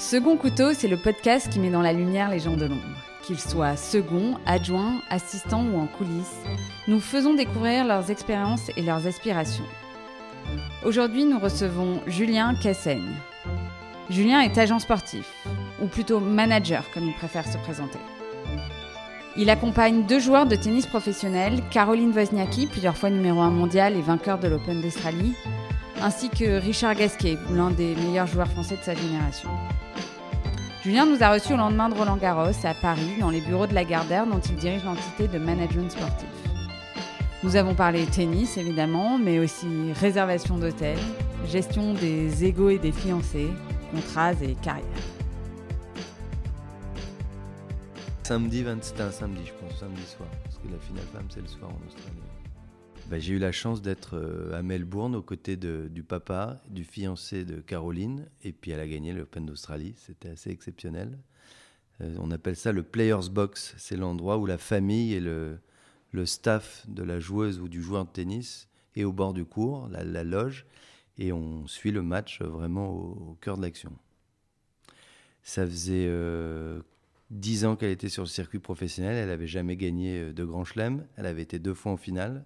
Second Couteau, c'est le podcast qui met dans la lumière les gens de l'ombre. Qu'ils soient seconds, adjoints, assistants ou en coulisses, nous faisons découvrir leurs expériences et leurs aspirations. Aujourd'hui, nous recevons Julien Cassaigne. Julien est agent sportif, ou plutôt manager comme il préfère se présenter. Il accompagne deux joueurs de tennis professionnels, Caroline Wozniacki, plusieurs fois numéro 1 mondial et vainqueur de l'Open d'Australie, ainsi que Richard Gasquet, l'un des meilleurs joueurs français de sa génération. Julien nous a reçus au lendemain de Roland Garros à Paris, dans les bureaux de la Gardère, dont il dirige l'entité de management sportif. Nous avons parlé tennis évidemment, mais aussi réservation d'hôtel, gestion des égaux et des fiancés, contrats et carrière. Samedi, c'était un samedi, je pense, samedi soir, parce que la finale femme, c'est le soir en Australie. Bah, j'ai eu la chance d'être euh, à Melbourne aux côtés du papa, du fiancé de Caroline, et puis elle a gagné l'Open d'Australie. C'était assez exceptionnel. Euh, on appelle ça le Players Box. C'est l'endroit où la famille et le, staff de la joueuse ou du joueur de tennis est au bord du cours, la, loge, et on suit le match vraiment au, cœur de l'action. Ça faisait euh, ans qu'elle était sur le circuit professionnel. Elle n'avait jamais gagné de Grand Chelem. Elle avait été deux fois en finale.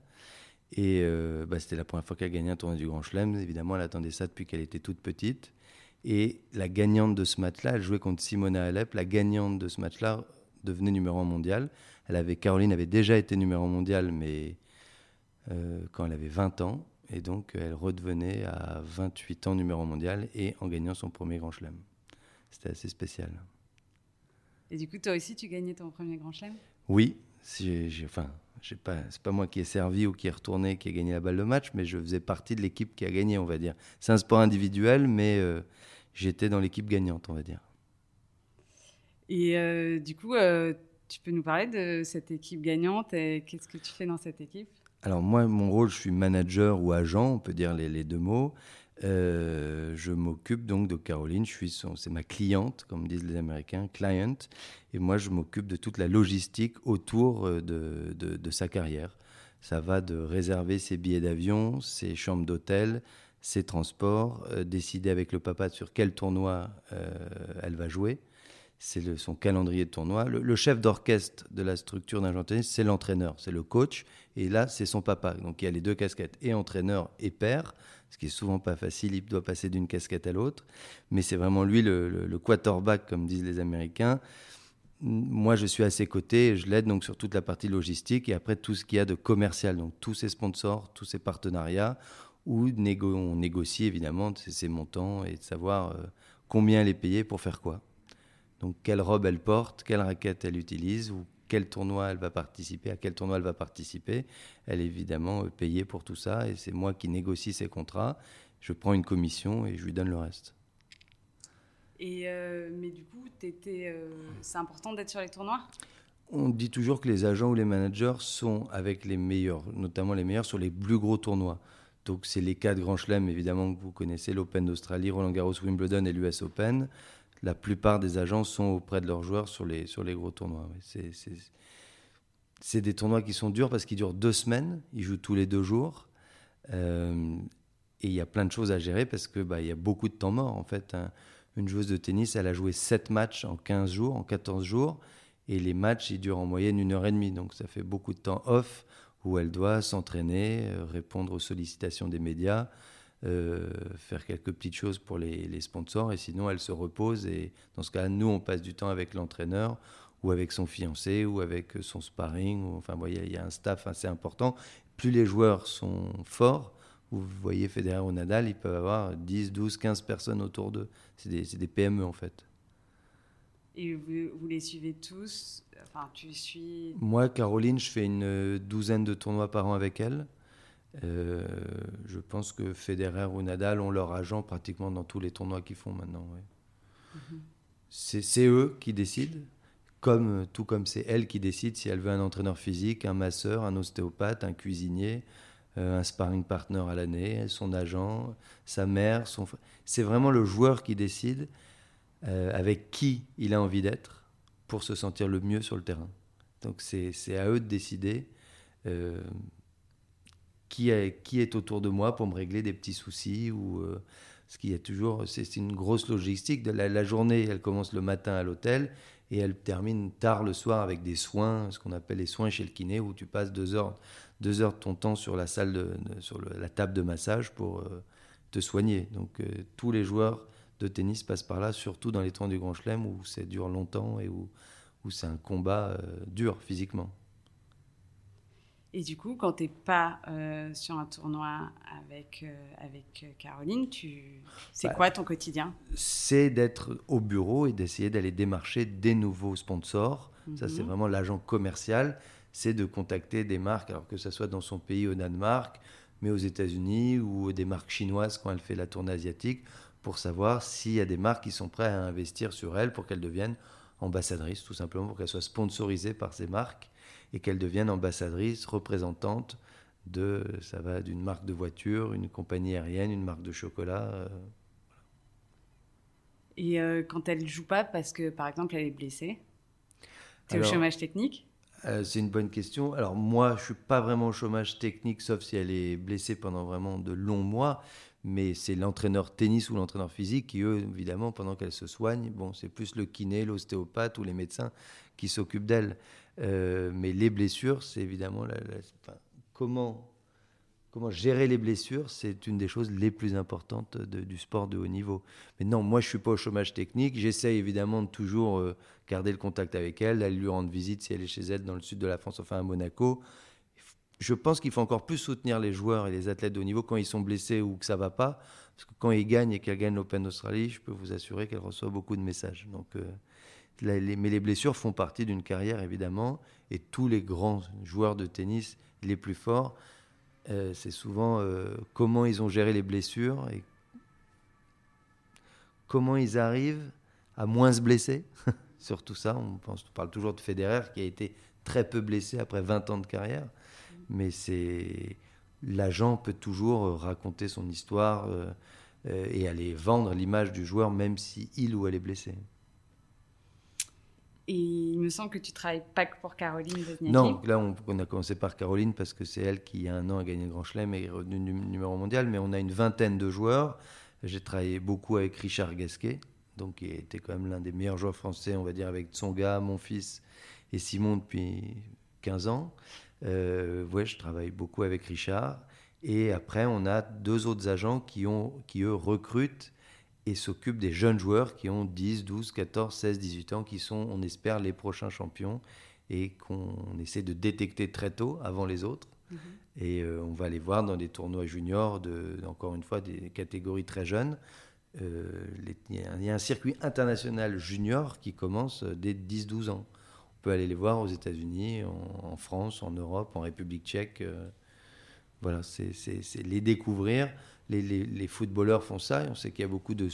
Et euh, bah, c'était la première fois qu'elle gagnait un tournoi du Grand Chelem. Évidemment, elle attendait ça depuis qu'elle était toute petite. Et la gagnante de ce match-là, elle jouait contre Simona Alep. La gagnante de ce match-là devenait numéro 1 mondial. Elle avait, Caroline avait déjà été numéro 1 mondial, mais euh, quand elle avait 20 ans. Et donc, elle redevenait à 28 ans numéro 1 mondial et en gagnant son premier Grand Chelem. C'était assez spécial. Et du coup, toi aussi, tu gagnais ton premier Grand Chelem? Oui. J'ai, enfin, c'est pas, pas moi qui ai servi ou qui est retourné, qui a gagné la balle de match, mais je faisais partie de l'équipe qui a gagné, on va dire. C'est un sport individuel, mais euh, j'étais dans l'équipe gagnante, on va dire. Et euh, du coup, euh, tu peux nous parler de cette équipe gagnante et qu'est-ce que tu fais dans cette équipe? Alors moi, mon rôle, je suis manager ou agent, on peut dire les, les deux mots. Euh, je m'occupe donc de Caroline, c'est ma cliente, comme disent les Américains, client, et moi je m'occupe de toute la logistique autour euh, de, de, sa carrière. Ça va de réserver ses billets d'avion, ses chambres d'hôtel, ses transports, euh, décider avec le papa sur quel tournoi elle va jouer. C'est son calendrier de tournoi. Le, chef d'orchestre de la structure d'un tennis, c'est l'entraîneur, c'est le coach. Et là, c'est son papa. Donc il y a les deux casquettes, et entraîneur et père ce qui est souvent pas facile, il doit passer d'une casquette à l'autre, mais c'est vraiment lui le, quarterback, comme disent les Américains. Moi, je suis à ses côtés, et je l'aide donc sur toute la partie logistique et après tout ce qu'il y a de commercial, donc tous ses sponsors, tous ses partenariats, où on négocie évidemment ses montants et de savoir euh, combien elle est payée pour faire quoi. Donc quelle robe elle porte, quelle raquette elle utilise, ou quel tournoi elle va participer, à quel tournoi elle va participer. Elle est évidemment euh, payée pour tout ça et c'est moi qui négocie ses contrats. Je prends une commission et je lui donne le reste. Et euh, mais du coup, euh, c'est important d'être sur les tournois? On dit toujours que les agents ou les managers sont avec les meilleurs, notamment les meilleurs sur les plus gros tournois. Donc c'est les quatre grands chelems évidemment que vous connaissez, l'Open d'Australie, Roland Garros, Wimbledon et l'US Open la plupart des agents sont auprès de leurs joueurs sur les, sur les gros tournois. C'est des tournois qui sont durs parce qu'ils durent deux semaines, ils jouent tous les deux jours. Euh, et il y a plein de choses à gérer parce qu'il bah, y a beaucoup de temps mort. En fait, une joueuse de tennis, elle a joué 7 matchs en 15 jours, en 14 jours. Et les matchs, ils durent en moyenne une heure et demie. Donc ça fait beaucoup de temps off où elle doit s'entraîner, euh, répondre aux sollicitations des médias, euh, faire quelques petites choses pour les, sponsors. Et sinon elle se repose. Et dans ce cas nous on passe du temps avec l'entraîneur ou avec son fiancé ou avec son sparring ou, enfin voyez il y a un staff assez important. Plus les joueurs sont forts vous voyez Federer ou Nadal ils peuvent avoir 10 12 15 personnes autour d'eux. C'est des, des, PME en fait. Et vous, vous les suivez tous? Enfin tu suis moi Caroline je fais une douzaine de tournois par an avec elle euh, je pense que Federer ou Nadal ont leur agent pratiquement dans tous les tournois qu'ils font maintenant. Mhm. C'est eux qui décident, comme, tout comme c'est elle qui décide si elle veut un entraîneur physique, un masseur, un ostéopathe, un cuisinier, euh, un sparring partner à l'année, son agent, sa mère. Son... C'est vraiment le joueur qui décide euh, avec qui il a envie d'être pour se sentir le mieux sur le terrain. Donc c'est à eux de décider qui est, qui est autour de moi pour me régler des petits soucis ou euh, qu'il y a toujours, c'est une grosse logistique. De la, journée, elle commence le matin à l'hôtel et elle termine tard le soir avec des soins, ce qu'on appelle les soins chez le kiné, où tu passes deux heures, deux heures de ton temps sur la salle, sur la table de massage pour euh, te soigner. Donc euh, tous les joueurs de tennis passent par là, surtout dans les tournois du Grand Chelem où ça dure longtemps et où, où c'est un combat euh, dur physiquement. Et du coup, quand tu n'es pas euh, sur un tournoi avec, euh, avec Caroline, tu... c'est bah, quoi ton quotidien? C'est d'être au bureau et d'essayer d'aller démarcher des nouveaux sponsors. Ça, c'est mhm. vraiment l'agent commercial. C'est de contacter des marques, alors que ce soit dans son pays, au Danemark, mais aux États-Unis ou des marques chinoises quand elle fait la tournée asiatique, pour savoir s'il y a des marques qui sont prêtes à investir sur elle pour qu'elle devienne ambassadrice, tout simplement, pour qu'elle soit sponsorisée par ces marques et qu'elle devienne ambassadrice, représentante de, ça va d'une marque de voiture, une compagnie aérienne, une marque de chocolat. Euh, et euh, quand elle ne joue pas parce que, par exemple, elle est blessée, tu es au chômage technique? euh, C'est une bonne question. Alors moi, je ne suis pas vraiment au chômage technique, sauf si elle est blessée pendant vraiment de longs mois. Mais c'est l'entraîneur tennis ou l'entraîneur physique qui, eux, évidemment, pendant qu'elle se soigne, bon, c'est plus le kiné, l'ostéopathe ou les médecins qui s'occupent d'elle. Euh, mais les blessures, c'est évidemment comment, comment gérer les blessures, c'est une des choses les plus importantes du sport de haut niveau. Mais non, moi je suis pas au chômage technique. J'essaye évidemment de toujours euh, garder le contact avec elle, d'aller lui rendre visite si elle est chez elle dans le sud de la France, enfin à Monaco. Je pense qu'il faut encore plus soutenir les joueurs et les athlètes de haut niveau quand ils sont blessés ou que ça va pas. Parce que quand ils gagnent et qu'elle gagne l'Open d'Australie, je peux vous assurer qu'elle reçoit beaucoup de messages. Donc, euh, mais les blessures font partie d'une carrière, évidemment, et tous les grands joueurs de tennis, les plus forts, euh, c'est souvent euh, comment ils ont géré les blessures et comment ils arrivent à moins se blesser. Surtout ça, on, parle toujours de Federer qui a été très peu blessé après 20 ans de carrière, mais l'agent peut toujours raconter son histoire euh, et aller vendre l'image du joueur même si il ou elle est blessé. Et il me semble que tu travailles pas que pour Caroline. Non, là on, a commencé par Caroline parce que c'est elle qui, il y a un an, a gagné le Grand Chelem et est revenue numéro mondial. Mais on a une vingtaine de joueurs. J'ai travaillé beaucoup avec Richard Gasquet, donc qui était quand même l'un des meilleurs joueurs français, on va dire, avec Tsonga, mon fils et Simon depuis 15 ans. Euh, ouais, je travaille beaucoup avec Richard. Et après, on a deux autres agents qui, ont, qui eux, recrutent et s'occupe des jeunes joueurs qui ont 10, 12, 14, 16, 18 ans, qui sont, on espère, les prochains champions et qu'on essaie de détecter très tôt, avant les autres. Mhm. Et euh, on va les voir dans des tournois juniors, de, encore une fois, des catégories très jeunes. Euh, il y a un circuit international junior qui commence dès 10-12 ans. On peut aller les voir aux États-Unis, en, France, en Europe, en République tchèque. Euh, voilà, c'est les découvrir les, footballeurs font ça. on sait qu'il y a beaucoup de.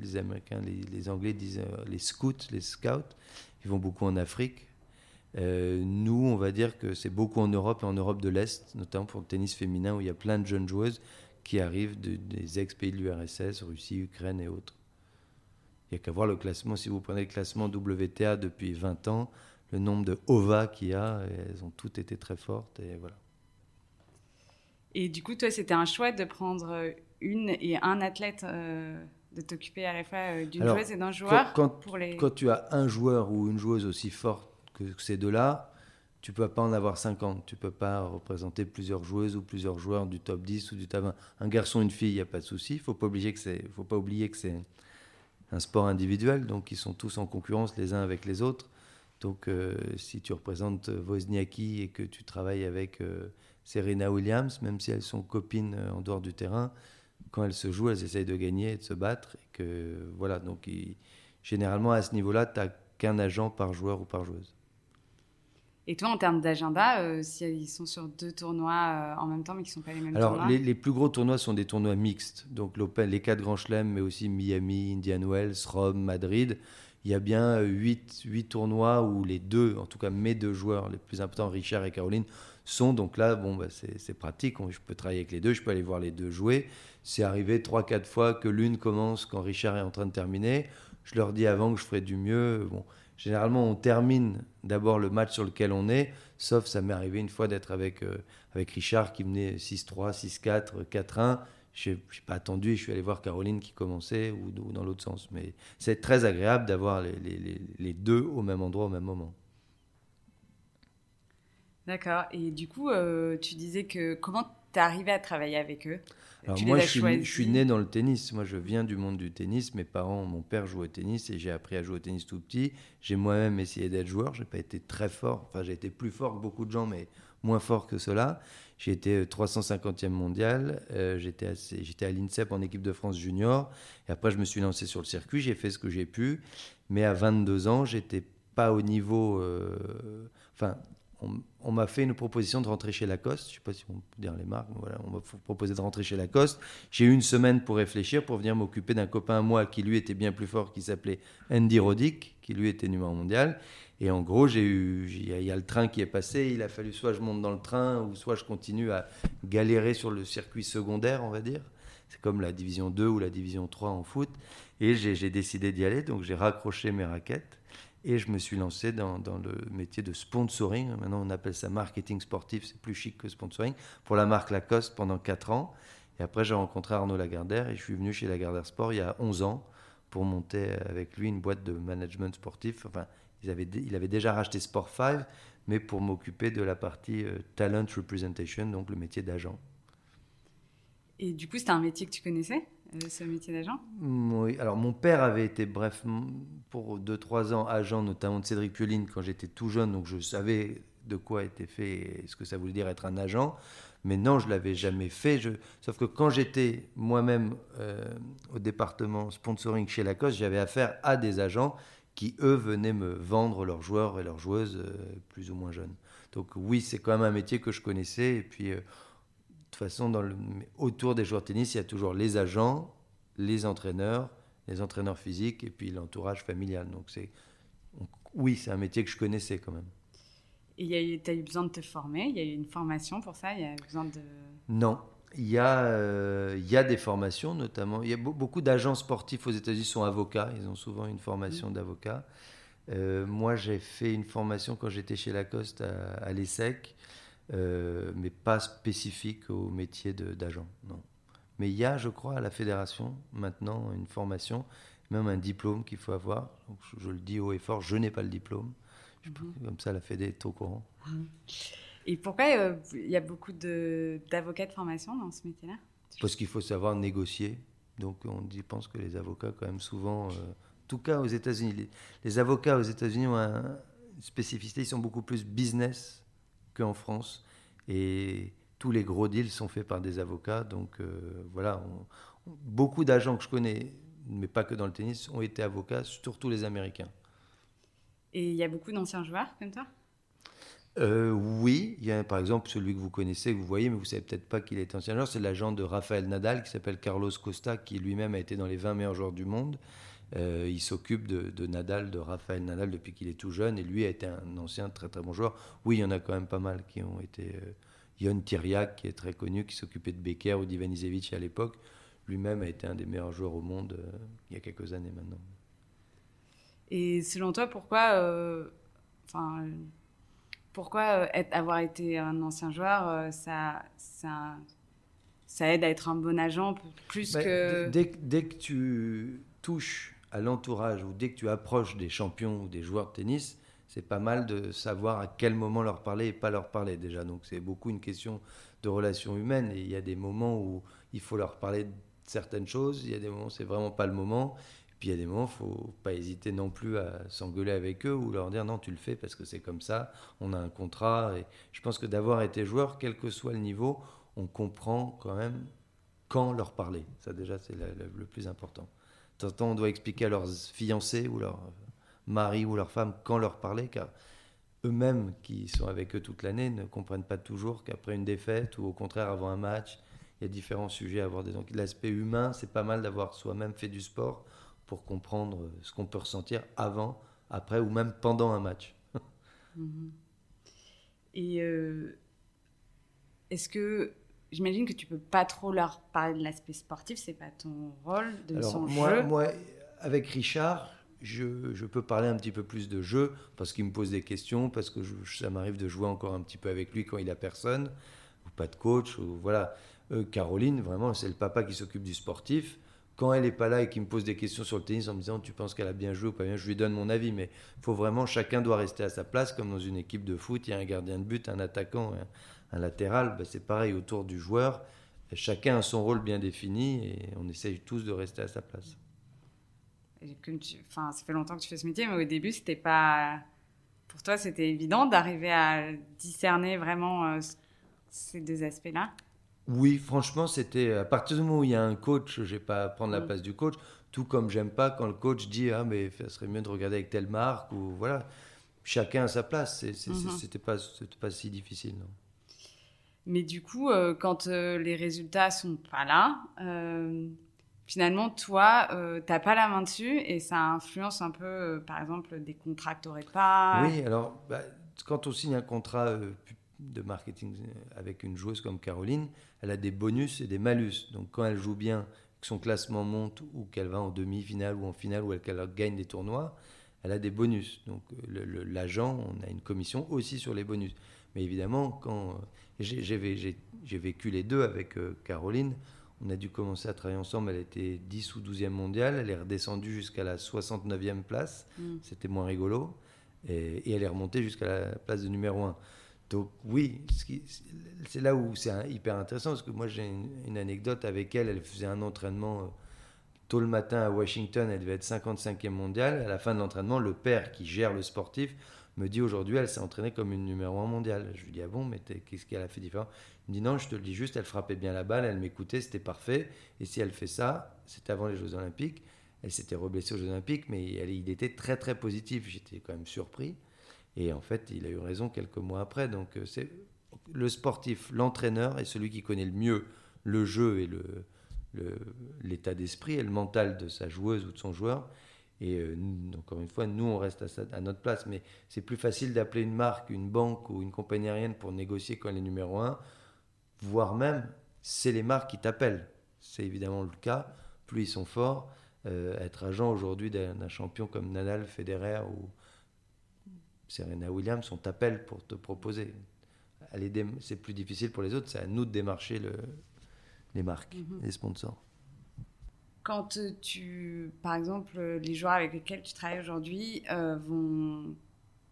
Les Américains, les, Anglais disent euh, les scouts, les scouts. Ils vont beaucoup en Afrique. Euh, nous, on va dire que c'est beaucoup en Europe et en Europe de l'Est, notamment pour le tennis féminin, où il y a plein de jeunes joueuses qui arrivent des ex-pays de l'URSS, Russie, Ukraine et autres. Il n'y a qu'à voir le classement. Si vous prenez le classement WTA depuis 20 ans, le nombre de OVA qu'il y a, elles ont toutes été très fortes. Et voilà. Et du coup, toi, c'était un choix de prendre euh, une et un athlète, euh, de t'occuper à la fois euh, d'une joueuse et d'un joueur. Quand, pour les... quand, tu as un joueur ou une joueuse aussi forte que ces deux-là, tu peux pas en avoir 50. Tu peux pas représenter plusieurs joueuses ou plusieurs joueurs du top 10 ou du top 20. Un garçon, une fille, il n'y a pas de souci. Il faut pas oublier que c'est, faut pas oublier que c'est un sport individuel, donc ils sont tous en concurrence les uns avec les autres. Donc, si tu représentes Wozniacki et que tu travailles avec Serena Williams, même si elles sont copines euh, en dehors du terrain, quand elles se jouent, elles essayent de gagner et de se battre. Et que, voilà, donc généralement à ce niveau-là, tu n'as qu'un agent par joueur ou par joueuse. Et toi, en termes d'agenda, euh, si ils sont sur deux tournois euh, en même temps, mais qui ne sont pas les mêmes Alors, tournois les, les, plus gros tournois sont des tournois mixtes. Donc, les quatre grands chelems, mais aussi Miami, Indian Wells, Rome, Madrid. Il y a bien huit, huit tournois où les deux, en tout cas mes deux joueurs les plus importants, Richard et Caroline, sont. Donc là, bon, bah, c'est pratique. Je peux travailler avec les deux, je peux aller voir les deux jouer. C'est arrivé 3-4 fois que l'une commence quand Richard est en train de terminer. Je leur dis avant que je ferai du mieux. Bon, généralement, on termine d'abord le match sur lequel on est, sauf ça m'est arrivé une fois d'être avec, euh, avec Richard qui menait 6-3, 6-4, 4-1. Je n'ai pas attendu je suis allé voir Caroline qui commençait ou, dans l'autre sens. Mais c'est très agréable d'avoir les, les, les, deux au même endroit au même moment. D'accord. Et du coup, euh, tu disais que comment tu es arrivé à travailler avec eux? Alors moi, je suis, je suis, né dans le tennis. Moi, je viens du monde du tennis. Mes parents, mon père jouait au tennis et j'ai appris à jouer au tennis tout petit. J'ai moi-même essayé d'être joueur. J'ai pas été très fort. Enfin, j'ai été plus fort que beaucoup de gens, mais moins fort que cela. J'ai été 350e mondial. Euh, j'étais à l'INSEP en équipe de France junior. Et après, je me suis lancé sur le circuit. J'ai fait ce que j'ai pu. Mais à 22 ans, j'étais pas au niveau. Euh, enfin, on, m'a fait une proposition de rentrer chez Lacoste. Je ne sais pas si on peut dire les marques. Voilà, on m'a proposé de rentrer chez Lacoste. J'ai eu une semaine pour réfléchir, pour venir m'occuper d'un copain à moi qui lui était bien plus fort, qui s'appelait Andy Roddick, qui lui était numéro mondial. Et en gros, j'ai eu, il y, a le train qui est passé. Il a fallu soit je monte dans le train, ou soit je continue à galérer sur le circuit secondaire, on va dire. C'est comme la division 2 ou la division 3 en foot. Et j'ai décidé d'y aller, donc j'ai raccroché mes raquettes. Et je me suis lancé dans, le métier de sponsoring. Maintenant, on appelle ça marketing sportif, c'est plus chic que sponsoring, pour la marque Lacoste pendant 4 ans. Et après, j'ai rencontré Arnaud Lagardère et je suis venu chez Lagardère Sport il y a 11 ans pour monter avec lui une boîte de management sportif. Enfin, il avait déjà racheté Sport 5, mais pour m'occuper de la partie euh, talent representation, donc le métier d'agent. Et du coup, c'était un métier que tu connaissais? Ce métier d'agent? Oui, alors mon père avait été, bref, pour 2-3 ans agent, notamment de Cédric Pioline, quand j'étais tout jeune, donc je savais de quoi était fait et ce que ça voulait dire être un agent. Mais non, je l'avais jamais fait. Je... Sauf que quand j'étais moi-même euh, au département sponsoring chez Lacoste, j'avais affaire à des agents qui, eux, venaient me vendre leurs joueurs et leurs joueuses euh, plus ou moins jeunes. Donc oui, c'est quand même un métier que je connaissais. Et puis, euh, toute façon, dans le, autour des joueurs de tennis, il y a toujours les agents, les entraîneurs, les entraîneurs physiques et puis l'entourage familial. Donc, c'est, oui, c'est un métier que je connaissais quand même. Et tu as eu besoin de te former? Il y a eu une formation pour ça? Il y a besoin de... Non. Il y, a, euh, il y a des formations, notamment. Il y a beaucoup d'agents sportifs aux États-Unis sont avocats. Ils ont souvent une formation mmh. d'avocat. Euh, moi, j'ai fait une formation quand j'étais chez Lacoste à, à l'ESSEC euh, mais pas spécifique au métier d'agent. Non. Mais il y a, je crois, à la fédération maintenant une formation, même un diplôme qu'il faut avoir. je, le dis haut et fort, je n'ai pas le diplôme. Mhm. Comme ça, la Fédé est au courant. Mhm. Et pourquoi euh, il y a beaucoup d'avocats de, formation dans ce métier-là? Parce qu'il faut savoir négocier. Donc on dit, pense que les avocats, quand même, souvent, euh, en tout cas aux États-Unis, les, les, avocats aux États-Unis ont une spécificité, ils sont beaucoup plus business qu'en France. Et tous les gros deals sont faits par des avocats. Donc euh, voilà, beaucoup d'agents que je connais, mais pas que dans le tennis, ont été avocats, surtout les Américains. Et il y a beaucoup d'anciens joueurs comme toi? Euh, oui, il y a par exemple celui que vous connaissez, que vous voyez, mais vous savez peut-être pas qu'il est ancien joueur, c'est l'agent de Rafael Nadal qui s'appelle Carlos Costa, qui lui-même a été dans les 20 meilleurs joueurs du monde. Euh, il s'occupe de, Nadal, de Rafael Nadal depuis qu'il est tout jeune, et lui a été un ancien très très bon joueur. Oui, il y en a quand même pas mal qui ont été. Euh, Yon Tiriak, qui est très connu, qui s'occupait de Becker ou d'Ivanisevic à l'époque, lui-même a été un des meilleurs joueurs au monde euh, il y a quelques années maintenant. Et selon toi, pourquoi, enfin, pourquoi avoir été un ancien joueur, ça, ça, ça aide à être un bon agent plus bah, que. Dès, dès, que tu touches à l'entourage ou dès que tu approches des champions ou des joueurs de tennis, c'est pas mal de savoir à quel moment leur parler et pas leur parler déjà. Donc c'est beaucoup une question de relations humaines et il y a des moments où il faut leur parler de certaines choses, il y a des moments où c'est vraiment pas le moment. Et puis il y a des moments, faut pas hésiter non plus à s'engueuler avec eux ou leur dire non, tu le fais parce que c'est comme ça, on a un contrat. Et je pense que d'avoir été joueur, quel que soit le niveau, on comprend quand même quand leur parler. Ça déjà, c'est le plus important temps, on doit expliquer à leurs fiancés ou leurs maris ou leurs femmes quand leur parler, car eux-mêmes, qui sont avec eux toute l'année, ne comprennent pas toujours qu'après une défaite ou au contraire avant un match, il y a différents sujets à aborder. Donc l'aspect humain, c'est pas mal d'avoir soi-même fait du sport pour comprendre ce qu'on peut ressentir avant, après ou même pendant un match. Mhm. Et euh, est-ce que j'imagine que tu peux pas trop leur parler de l'aspect sportif, c'est pas ton rôle, de Alors, son moi, jeu. Moi, avec Richard, je, je, peux parler un petit peu plus de jeu parce qu'il me pose des questions, parce que ça m'arrive de jouer encore un petit peu avec lui quand il a personne, ou pas de coach, ou voilà. Euh, Caroline, vraiment, c'est le papa qui s'occupe du sportif. Quand elle n'est pas là et qu'il me pose des questions sur le tennis en me disant tu penses qu'elle a bien joué ou pas bien, je lui donne mon avis. Mais il faut vraiment, chacun doit rester à sa place, comme dans une équipe de foot, il y a un gardien de but, un attaquant, un, latéral. Ben, c'est pareil autour du joueur. Chacun a son rôle bien défini et on essaye tous de rester à sa place. enfin, ça fait longtemps que tu fais ce métier, mais au début, c'était pas. Pour toi, c'était évident d'arriver à discerner vraiment euh, ces deux aspects-là? Oui, franchement, c'était à partir du moment où il y a un coach, je vais pas prendre la mm. place du coach, tout comme j'aime pas quand le coach dit ah mais ça serait mieux de regarder avec telle marque ou voilà, chacun a sa place. Mm-hmm. C'était pas pas si difficile non. Mais du coup, euh, quand euh, les résultats sont pas là, euh, finalement, toi, tu n'as pas la main dessus et ça influence un peu, par exemple, des contrats que tu n'aurais pas. Oui, alors, bah, quand on signe un contrat de marketing avec une joueuse comme Caroline, elle a des bonus et des malus. Donc, quand elle joue bien, que son classement monte ou qu'elle va en demi-finale ou en finale ou qu'elle gagne des tournois, elle a des bonus. Donc, l'agent, on a une commission aussi sur les bonus. Mais évidemment, quand j'ai vécu les deux avec euh, Caroline, on a dû commencer à travailler ensemble. Elle était 10 ou 12e mondiale. Elle est redescendue jusqu'à la 69e place. Mm. C'était moins rigolo. Et, elle est remontée jusqu'à la place de numéro 1. Donc oui, c'est là où c'est hyper intéressant parce que moi j'ai une, anecdote avec elle. Elle faisait un entraînement euh, tôt le matin à Washington. Elle devait être 55e mondiale. À la fin de l'entraînement, le père qui gère le sportif me dit aujourd'hui, elle s'est entraînée comme une numéro 1 mondiale. Je lui dis, ah bon, mais qu'est-ce qu'elle a fait différent? Il me dit, non, je te le dis juste, elle frappait bien la balle, elle m'écoutait, c'était parfait. Et si elle fait ça, c'était avant les Jeux Olympiques. Elle s'était reblessée aux Jeux Olympiques, mais il était très, très positif. J'étais quand même surpris. Et en fait, il a eu raison quelques mois après. Donc, euh, c'est le sportif, l'entraîneur est celui qui connaît le mieux le jeu et l'état d'esprit et le mental de sa joueuse ou de son joueur. Et euh, encore une fois, nous, on reste à, notre place. Mais c'est plus facile d'appeler une marque, une banque ou une compagnie aérienne pour négocier quand elle est numéro un, voire même, c'est les marques qui t'appellent. C'est évidemment le cas. Plus ils sont forts. Euh, être agent aujourd'hui d'un champion comme Nadal, Federer ou Serena Williams, on t'appelle pour te proposer. C'est plus difficile pour les autres, c'est à nous de démarcher le, les marques, mm-hmm. les sponsors. Quand euh, tu, par exemple, euh, les joueurs avec lesquels tu travailles aujourd'hui euh, vont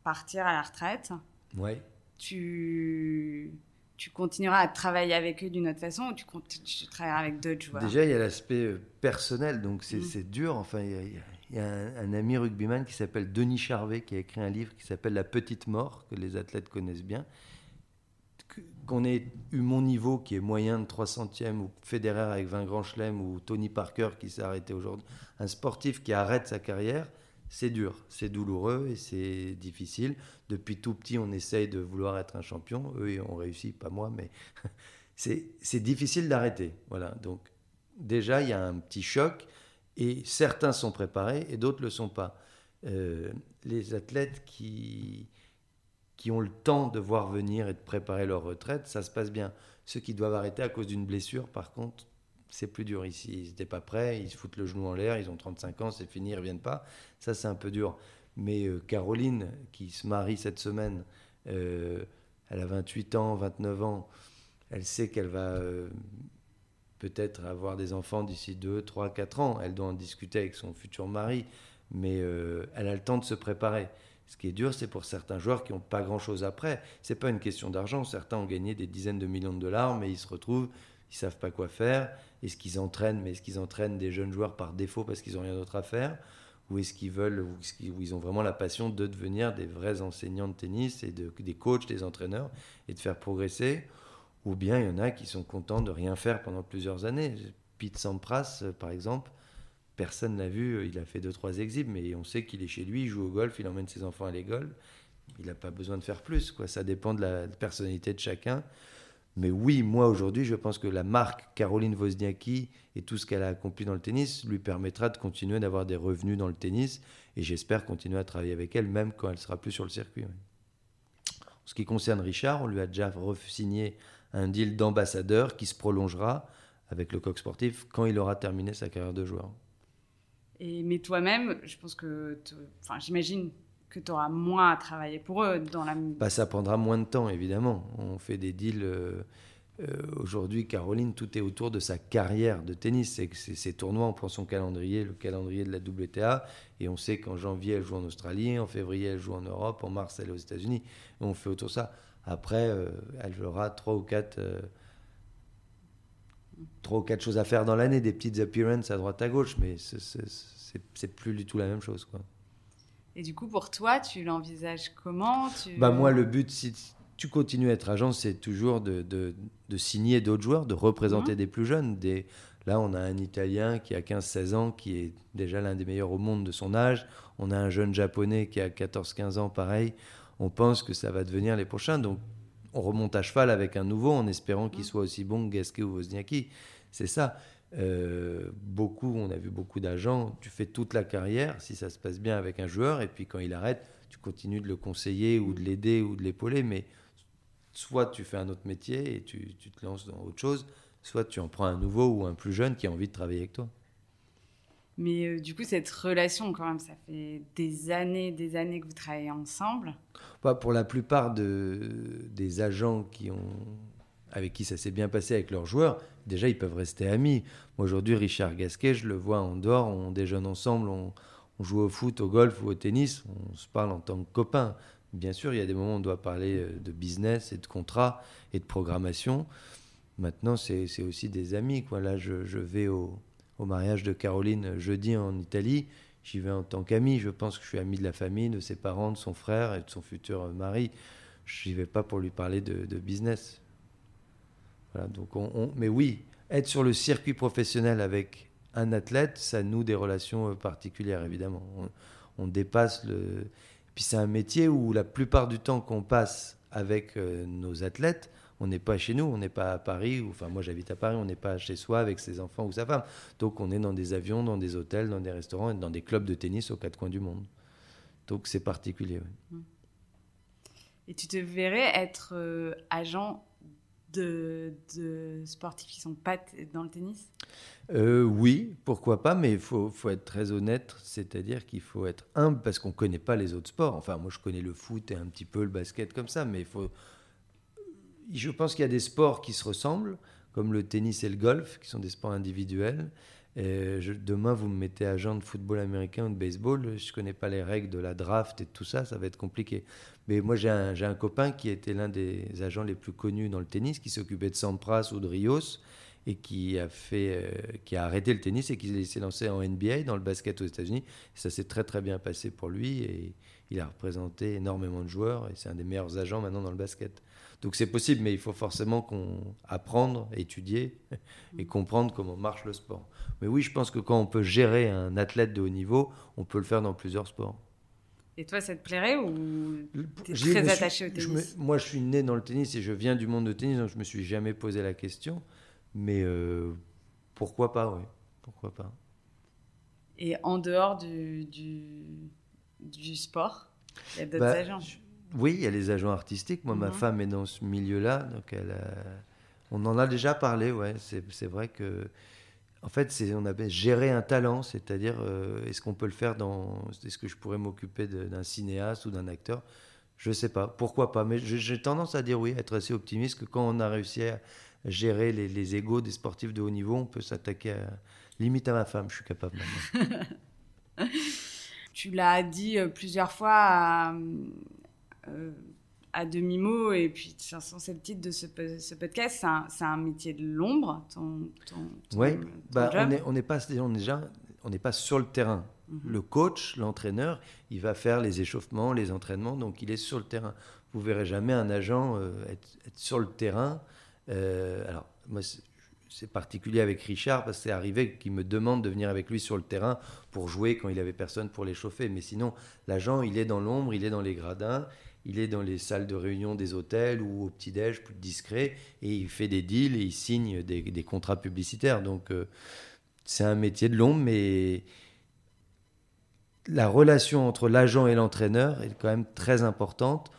partir à la retraite, ouais. tu, tu continueras à travailler avec eux d'une autre façon ou tu, tu travailleras avec d'autres joueurs? Déjà, il y a l'aspect personnel, donc c'est mm. dur. Enfin, il y a, un, ami rugbyman qui s'appelle Denis Charvet qui a écrit un livre qui s'appelle La petite mort, que les athlètes connaissent bien qu'on ait eu mon niveau qui est moyen de 3 centièmes, ou Federer avec 20 grands chelems, ou Tony Parker qui s'est arrêté aujourd'hui, un sportif qui arrête sa carrière, c'est dur, c'est douloureux et c'est difficile. Depuis tout petit, on essaye de vouloir être un champion. Eux, ont réussi, pas moi, mais c'est difficile d'arrêter. Voilà. Donc, déjà, il y a un petit choc et certains sont préparés et d'autres ne le sont pas. Euh, les athlètes qui, qui ont le temps de voir venir et de préparer leur retraite, ça se passe bien. Ceux qui doivent arrêter à cause d'une blessure, par contre, c'est plus dur ici. Ils n'étaient pas prêts, ils se foutent le genou en l'air, ils ont 35 ans, c'est fini, ils ne reviennent pas. Ça, c'est un peu dur. Mais euh, Caroline, qui se marie cette semaine, euh, elle a 28 ans, 29 ans, elle sait qu'elle va euh, peut-être avoir des enfants d'ici 2, 3, 4 ans. Elle doit en discuter avec son futur mari, mais elle a le temps de se préparer. Ce qui est dur, c'est pour certains joueurs qui n'ont pas grand-chose après. C'est pas une question d'argent. Certains ont gagné des dizaines de millions de dollars, mais ils se retrouvent, ils savent pas quoi faire. Est-ce qu'ils entraînent, mais est-ce qu'ils entraînent des jeunes joueurs par défaut parce qu'ils n'ont rien d'autre à faire? Ou est-ce qu'ils veulent, ou, ils ont vraiment la passion de devenir des vrais enseignants de tennis et des coachs, des entraîneurs et de faire progresser? Ou bien il y en a qui sont contents de rien faire pendant plusieurs années. Pete Sampras, par exemple, personne l'a vu. Il a fait deux, trois exhibes, mais on sait qu'il est chez lui, il joue au golf, il emmène ses enfants à l'école. Il n'a pas besoin de faire plus. Quoi. Ça dépend de la personnalité de chacun. Mais oui, moi aujourd'hui, je pense que la marque Caroline Wozniacki et tout ce qu'elle a accompli dans le tennis lui permettra de continuer d'avoir des revenus dans le tennis. Et j'espère continuer à travailler avec elle, même quand elle sera plus sur le circuit. En ce qui concerne Richard, on lui a déjà signé un deal d'ambassadeur qui se prolongera avec le coq sportif quand il aura terminé sa carrière de joueur. Et, mais toi-même, je pense que, enfin, j'imagine que tu auras moins à travailler pour eux dans la. Bah, ça prendra moins de temps, évidemment. On fait des deals. Euh, aujourd'hui, Caroline, tout est autour de sa carrière de tennis. C'est ses tournois, on prend son calendrier, le calendrier de la WTA, et on sait qu'en janvier, elle joue en Australie, en février, elle joue en Europe, en mars, elle est aux États-Unis. On fait autour de ça. Après, elle aura trois ou quatre trois ou quatre choses à faire dans l'année, des petites appearances à droite à gauche, mais c'est plus du tout la même chose. Quoi. Et du coup, pour toi, tu l'envisages comment? Bah Moi, le but, si tu continues à être agent, c'est toujours de, de, de signer d'autres joueurs, de représenter mhm. des plus jeunes. Des... Là, on a un Italien qui a 15-16 ans, qui est déjà l'un des meilleurs au monde de son âge. On a un jeune Japonais qui a 14-15 ans, pareil. On pense que ça va devenir les prochains. Donc, on remonte à cheval avec un nouveau en espérant qu'il mm. soit aussi bon que Gasquet ou Wozniacki. C'est ça. Euh, beaucoup, on a vu beaucoup d'agents, tu fais toute la carrière, si ça se passe bien avec un joueur, et puis quand il arrête, tu continues de le conseiller ou de l'aider ou de l'épauler, mais soit tu fais un autre métier et tu, tu, te lances dans autre chose, soit tu en prends un nouveau ou un plus jeune qui a envie de travailler avec toi. Mais euh, du coup, cette relation, quand même, ça fait des années, des années que vous travaillez ensemble. Pour la plupart de, des agents qui ont, avec qui ça s'est bien passé avec leurs joueurs, déjà, ils peuvent rester amis. Moi, aujourd'hui, Richard Gasquet, je le vois en dehors, on déjeune ensemble, on, joue au foot, au golf ou au tennis, on se parle en tant que copains. Bien sûr, il y a des moments où on doit parler euh, de business et de contrat et de programmation. Maintenant, c'est aussi des amis. Là, je vais au, au mariage de Caroline jeudi en Italie. J'y vais en tant qu'ami. Je pense que je suis ami de la famille, de ses parents, de son frère et de son futur mari. Je n'y vais pas pour lui parler de, business. Donc on, mais oui, être sur le circuit professionnel avec un athlète, ça noue des relations euh, particulières, évidemment. On, dépasse le. Puis c'est un métier où la plupart du temps qu'on passe avec euh, nos athlètes, on n'est pas chez nous, on n'est pas à Paris, ou, enfin moi j'habite à Paris, on n'est pas chez soi avec ses enfants ou sa femme. Donc on est dans des avions, dans des hôtels, dans des restaurants, et dans des clubs de tennis aux quatre coins du monde. Donc c'est particulier. Mmh. Et tu te verrais être euh, agent de, sportifs qui sont pas dans le tennis? Euh, Oui, pourquoi pas, mais il faut, faut, être très honnête, c'est-à-dire qu'il faut être humble parce qu'on ne connaît pas les autres sports. Enfin, moi je connais le foot et un petit peu le basket comme ça, mais il faut je pense qu'il y a des sports qui se ressemblent, comme le tennis et le golf, qui sont des sports individuels. Demain, vous me mettez agent de football américain ou de baseball, je ne connais pas les règles de la draft et tout ça, ça va être compliqué. Mais moi, j'ai un, un, copain qui était l'un des agents les plus connus dans le tennis, qui s'occupait de Sampras ou de Rios, et qui a, fait, euh, qui a arrêté le tennis et qui s'est lancé en NBA, dans le basket aux États-Unis. Ça s'est très très bien passé pour lui, et il a représenté énormément de joueurs, et c'est un des meilleurs agents maintenant dans le basket. Donc c'est possible, mais il faut forcément qu'on apprendre, étudier et comprendre comment marche le sport. Mais oui, je pense que quand on peut gérer un athlète de haut niveau, on peut le faire dans plusieurs sports. Et toi, ça te plairait ou tu es très attaché au tennis? Moi, je suis né dans le tennis et je viens du monde de tennis, donc je me suis jamais posé la question. Mais euh, pourquoi pas, oui. Pourquoi pas. Et en dehors du, du, sport, il y a d'autres bah, agents? Oui, il y a les agents artistiques. Moi, ma mhm. femme est dans ce milieu-là, donc elle on en a déjà parlé. Ouais, c'est vrai que, en fait, c'est on appelle gérer un talent, c'est-à-dire euh, est-ce qu'on peut le faire dans, est-ce que je pourrais m'occuper d'un cinéaste ou d'un acteur? Je sais pas, pourquoi pas? Mais j'ai tendance à dire oui, être assez optimiste que quand on a réussi à gérer les, les égaux des sportifs de haut niveau, on peut s'attaquer à limite à ma femme. Je suis capable maintenant. tu l'as dit euh, plusieurs fois à, euh, à demi-mot, et puis c'est le titre de ce, ce podcast, c'est un, métier de l'ombre, Oui, bah, on n'est pas, on déjà, on n'est pas sur le terrain. Mhm. Le coach, l'entraîneur, il va faire les échauffements, les entraînements, donc il est sur le terrain. Vous verrez jamais un agent euh, être, sur le terrain. Euh, alors, moi, c'est particulier avec Richard parce que c'est arrivé qu'il me demande de venir avec lui sur le terrain pour jouer quand il avait personne pour l'échauffer. Mais sinon, l'agent, il est dans l'ombre, il est dans les gradins il est dans les salles de réunion des hôtels ou au petit-déj plus discret et il fait des deals et il signe des, contrats publicitaires. Donc euh, c'est un métier de l'ombre, mais la relation entre l'agent et l'entraîneur est quand même très importante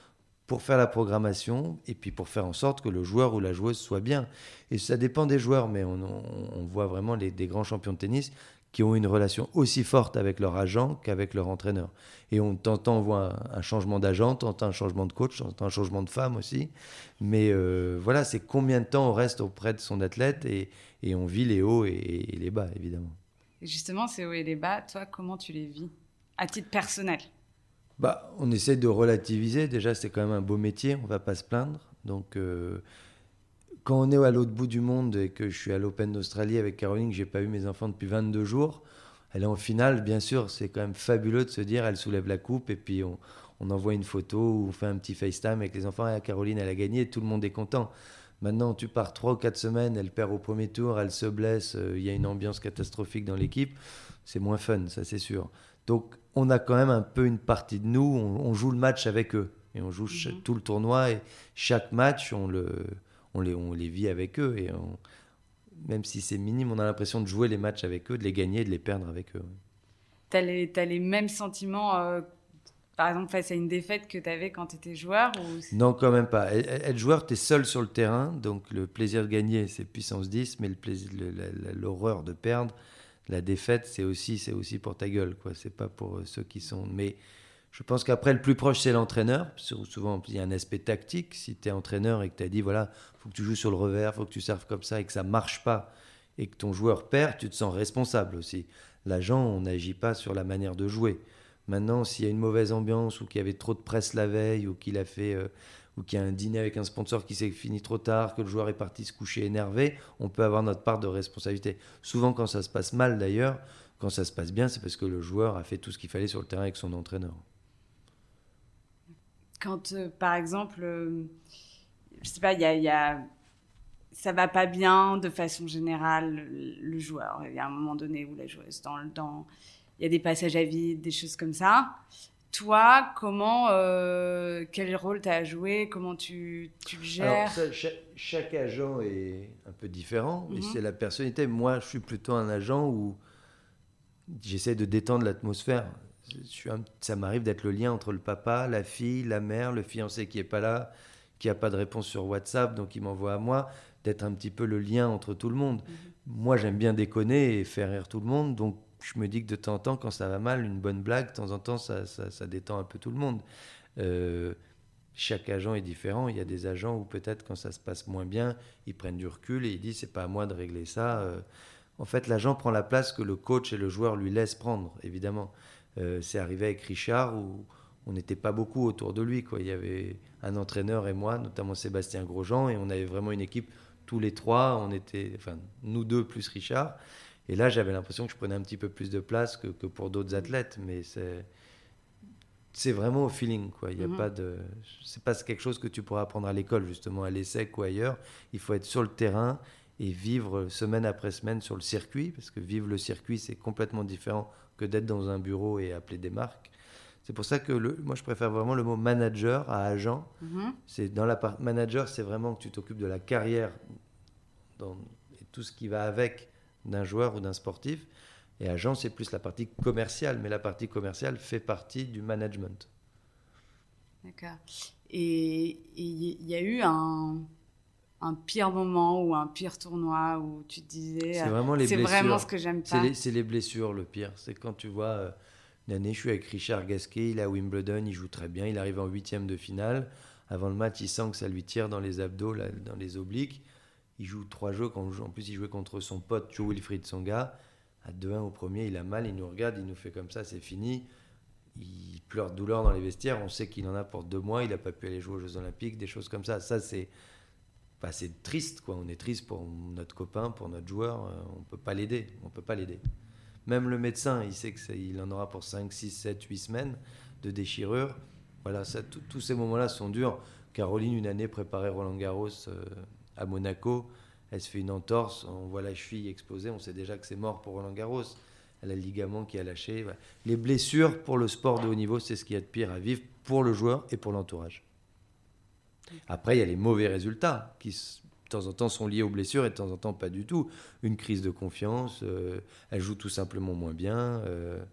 pour faire la programmation et puis pour faire en sorte que le joueur ou la joueuse soit bien. Et ça dépend des joueurs, mais on, voit vraiment les, des grands champions de tennis qui ont une relation aussi forte avec leur agent qu'avec leur entraîneur. Et on t'entend voir un, changement d'agent, t'entends un changement de coach, t'entends un changement de femme aussi. Mais euh, voilà, c'est combien de temps on reste auprès de son athlète et, et on vit les hauts et, les bas, évidemment. Et justement, ces hauts et les bas, toi, comment tu les vis à titre personnel? Bah, On essaie de relativiser. Déjà, c'est quand même un beau métier, on va pas se plaindre. Donc, euh, quand on est à l'autre bout du monde et que je suis à l'Open d'Australie avec Caroline, que j'ai pas eu mes enfants depuis 22 jours, elle est en finale, bien sûr, c'est quand même fabuleux de se dire, elle soulève la coupe et puis on, envoie une photo ou on fait un petit FaceTime avec les enfants. Ah, Caroline, elle a gagné, tout le monde est content. Maintenant, tu pars trois ou quatre semaines, elle perd au premier tour, elle se blesse, euh, il y a une ambiance catastrophique dans l'équipe. C'est moins fun, ça c'est sûr. Donc, on a quand même un peu une partie de nous, on, joue le match avec eux. Et on joue mhm. tout le tournoi et chaque match, on le, on les, on les vit avec eux. Et même si c'est minime, on a l'impression de jouer les matchs avec eux, de les gagner, de les perdre avec eux. Tu as, les mêmes sentiments, euh, par exemple, face à une défaite que tu avais quand tu étais joueur ou... Non, quand même pas. Être joueur, tu es seul sur le terrain, donc le plaisir de gagner, c'est puissance 10, mais l'horreur de perdre, la défaite, c'est aussi, aussi pour ta gueule, quoi. C'est pas pour euh, ceux qui sont. Mais je pense qu'après, le plus proche, c'est l'entraîneur. Souvent, il y a un aspect tactique. Si tu es entraîneur et que tu as dit, voilà, faut que tu joues sur le revers, faut que tu serves comme ça et que ça marche pas et que ton joueur perd, tu te sens responsable aussi. L'agent, on n'agit pas sur la manière de jouer. Maintenant, s'il y a une mauvaise ambiance ou qu'il y avait trop de presse la veille ou qu'il a fait euh, ou qu'il y a un dîner avec un sponsor qui s'est fini trop tard, que le joueur est parti se coucher énervé, on peut avoir notre part de responsabilité. Souvent, quand ça se passe mal d'ailleurs, quand ça se passe bien, c'est parce que le joueur a fait tout ce qu'il fallait sur le terrain avec son entraîneur. Quand, euh, par exemple, euh, je sais pas, il y a, ça va pas bien de façon générale, le, joueur. Il y a un moment donné où la joueuse, dans, dans, il y a des passages à vide, des choses comme ça. Toi, comment, euh, quel rôle tu as joué Comment tu, tu le gères? chaque, agent est un peu différent, mais mhm. c'est la personnalité. Moi, je suis plutôt un agent où j'essaie de détendre l'atmosphère ça m'arrive d'être le lien entre le papa, la fille, la mère, le fiancé qui est pas là, qui a pas de réponse sur WhatsApp, donc il m'envoie à moi, d'être un petit peu le lien entre tout le monde. Mhm. Moi, j'aime bien déconner et faire rire tout le monde, donc je me dis que de temps en temps, quand ça va mal, une bonne blague, de temps en temps, ça, ça, détend un peu tout le monde. Euh, chaque agent est différent. Il y a des agents où peut-être quand ça se passe moins bien, ils prennent du recul et ils disent c'est pas à moi de régler ça. Euh, en fait, l'agent prend la place que le coach et le joueur lui laissent prendre, évidemment. Euh, c'est arrivé avec Richard où on n'était pas beaucoup autour de lui. Quoi. Il y avait un entraîneur et moi, notamment Sébastien Grosjean, et on avait vraiment une équipe tous les trois. On était, enfin, nous deux plus Richard. Et là, j'avais l'impression que je prenais un petit peu plus de place que, pour d'autres athlètes, mais c'est c'est vraiment au feeling quoi il y a mhm. pas de c'est pas quelque chose que tu pourras apprendre à l'école justement à l'ESSEC ou ailleurs il faut être sur le terrain et vivre semaine après semaine sur le circuit parce que vivre le circuit c'est complètement différent que d'être dans un bureau et appeler des marques. C'est pour ça que le, moi, je préfère vraiment le mot manager à agent. Mhm. C'est dans la part manager, c'est vraiment que tu t'occupes de la carrière dans, et tout ce qui va avec d'un joueur ou d'un sportif. Et agent, c'est plus la partie commerciale, mais la partie commerciale fait partie du management. D'accord. Et il y a eu un, un pire moment ou un pire tournoi où tu te disais c'est vraiment les blessures vraiment ce que j'aime pas. c'est les, blessures le pire. C'est quand tu vois euh, une année je suis avec Richard Gasquet il est à Wimbledon il joue très bien il arrive en huitième de finale. Avant le match il sent que ça lui tire dans les abdos dans les obliques. Il joue trois jeux en plus il jouait contre son pote Joe Wilfried Songa à 2-1 au premier il a mal il nous regarde il nous fait comme ça c'est fini. Il pleure de douleur dans les vestiaires on sait qu'il en a pour deux mois il n'a pas pu aller jouer aux Jeux Olympiques des choses comme ça. Ça c'est c'est triste, quoi. On est triste pour notre copain, pour notre joueur. Euh, on peut pas l'aider. On peut pas l'aider. Même le médecin, il sait qu'il en aura pour 5, 6, 7, 8 semaines de déchirure. Voilà, ça, tous ces moments-là sont durs. Caroline, une année, préparait Roland Garros euh, à Monaco. Elle se fait une entorse, on voit la cheville exploser, on sait déjà que c'est mort pour Roland Garros. Elle a le ligament qui a lâché. Les blessures pour le sport de haut niveau, c'est ce qu'il y a de pire à vivre pour le joueur et pour l'entourage. Après, il y a les mauvais résultats qui, de temps en temps, sont liés aux blessures et de temps en temps, pas du tout. Une crise de confiance, euh, elle joue tout simplement moins bien. Euh,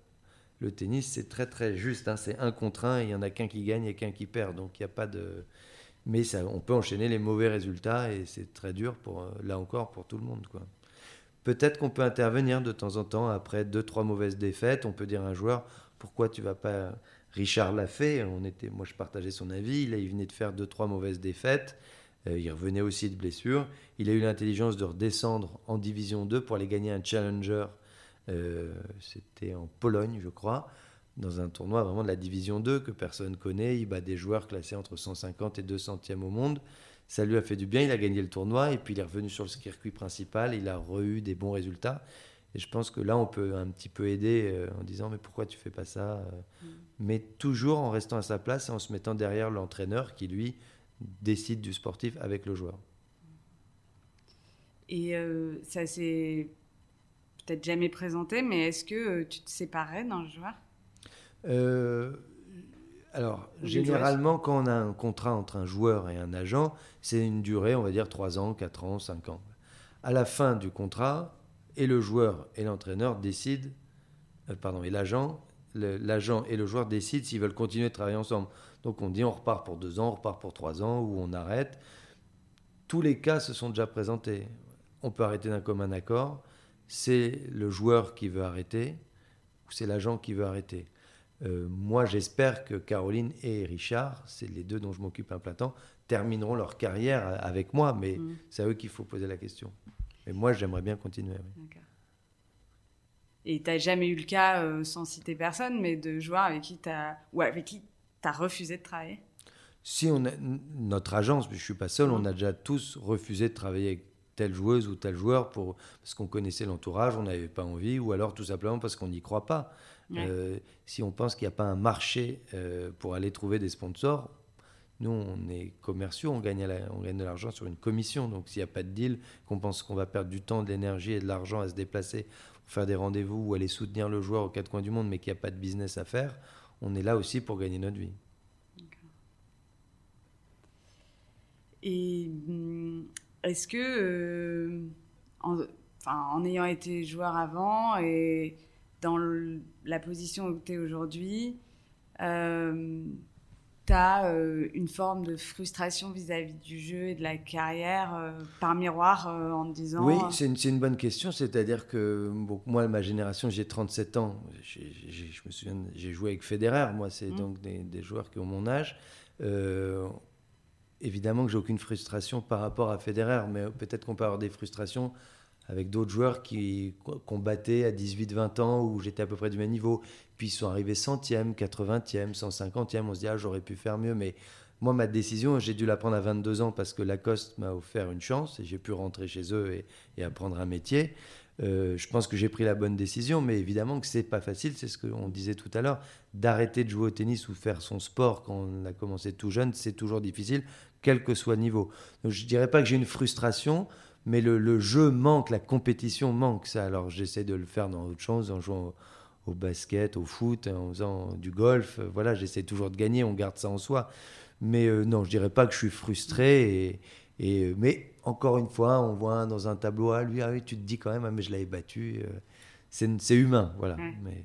le tennis, c'est très très juste. Hein. c'est un contre un, il y en a qu'un qui gagne et qu'un qui perd. Donc il n'y a pas de. Mais ça, on peut enchaîner les mauvais résultats et c'est très dur, pour, euh, là encore, pour tout le monde. Peut-être qu'on peut intervenir de temps en temps après deux, trois mauvaises défaites. On peut dire à un joueur, pourquoi tu vas pas... Richard l'a fait, on était, moi je partageais son avis, il, venait de faire deux, trois mauvaises défaites. Euh, il revenait aussi de blessure. Il a eu l'intelligence de redescendre en Division 2 pour aller gagner un Challenger. Euh, c'était en Pologne, je crois, dans un tournoi vraiment de la Division 2 que personne connaît. Il bat des joueurs classés entre 150 et 200e au monde. Ça lui a fait du bien, il a gagné le tournoi et puis il est revenu sur le circuit principal. Il a eu des bons résultats. Et je pense que là, on peut un petit peu aider euh, en disant Mais pourquoi tu fais pas ça mm. Mais toujours en restant à sa place et en se mettant derrière l'entraîneur qui, lui, décide du sportif avec le joueur. Et euh, ça s'est peut-être jamais présenté, mais est-ce que euh, tu te séparais d'un joueur? Euh, Alors, généralement, quand on a un contrat entre un joueur et un agent, c'est une durée, on va dire 3 ans, 4 ans, 5 ans. À la fin du contrat, et le joueur et l'entraîneur décident, pardon, et l'agent, l'agent et le joueur décident s'ils veulent continuer de travailler ensemble. Donc on dit on repart pour deux ans, on repart pour trois ans, ou on arrête. Tous les cas se sont déjà présentés. On peut arrêter d'un commun accord. C'est le joueur qui veut arrêter, ou c'est l'agent qui veut arrêter. Euh, moi, j'espère que Caroline et Richard, c'est les deux dont je m'occupe un plein temps, termineront leur carrière avec moi, mais mmh. c'est à eux qu'il faut poser la question. Mais moi, j'aimerais bien continuer. Et tu n'as jamais eu le cas, euh, sans citer personne, mais de joueurs avec qui tu as, ou avec qui tu as refusé de travailler? Si on a, notre agence, je ne suis pas seul, on a déjà tous refusé de travailler avec telle joueuse ou tel joueur pour, parce qu'on connaissait l'entourage, on n'avait pas envie, ou alors tout simplement parce qu'on n'y croit pas. Euh, si on pense qu'il n'y a pas un marché euh, pour aller trouver des sponsors, nous, on est commerciaux, on gagne, de l'argent sur une commission. Donc, s'il n'y a pas de deal, qu'on pense qu'on va perdre du temps, de l'énergie et de l'argent à se déplacer pour faire des rendez-vous ou aller soutenir le joueur aux quatre coins du monde, mais qu'il n'y a pas de business à faire, on est là aussi pour gagner notre vie. Et hum, est-ce que, euh, en, en, ayant été joueur avant et dans la position où tu es aujourd'hui, euh, tu as euh, une forme de frustration vis-à-vis du jeu et de la carrière euh, par miroir euh, en te disant... Oui, c'est une, une, bonne question. C'est-à-dire que moi, ma génération, j'ai 37 ans. je me souviens, j'ai joué avec Federer. Moi, c'est mmh. donc des, des, joueurs qui ont mon âge. évidemment que j'ai aucune frustration par rapport à Federer, mais peut-être qu'on peut avoir des frustrations avec d'autres joueurs qui combattaient à 18-20 ans où j'étais à peu près du même niveau. Puis ils sont arrivés centième, 80e, 150e. On se dit, ah, j'aurais pu faire mieux. Mais moi, ma décision, j'ai dû la prendre à 22 ans parce que Lacoste m'a offert une chance et j'ai pu rentrer chez eux et, apprendre un métier. Euh, je pense que j'ai pris la bonne décision, mais évidemment que c'est pas facile. C'est ce qu'on disait tout à l'heure. D'arrêter de jouer au tennis ou faire son sport quand on a commencé tout jeune, c'est toujours difficile, quel que soit le niveau. Donc, je dirais pas que j'ai une frustration mais le, jeu manque, la compétition manque. Ça. Alors j'essaie de le faire dans autre chose, en jouant au, basket, au foot, en faisant du golf. Voilà, j'essaie toujours de gagner, on garde ça en soi. Mais euh, non, je dirais pas que je suis frustré. Et, euh, mais encore une fois, on voit dans un tableau, ah, lui, ah, oui, tu te dis quand même, ah, mais je l'avais battu. Euh, c'est humain, voilà. Mais...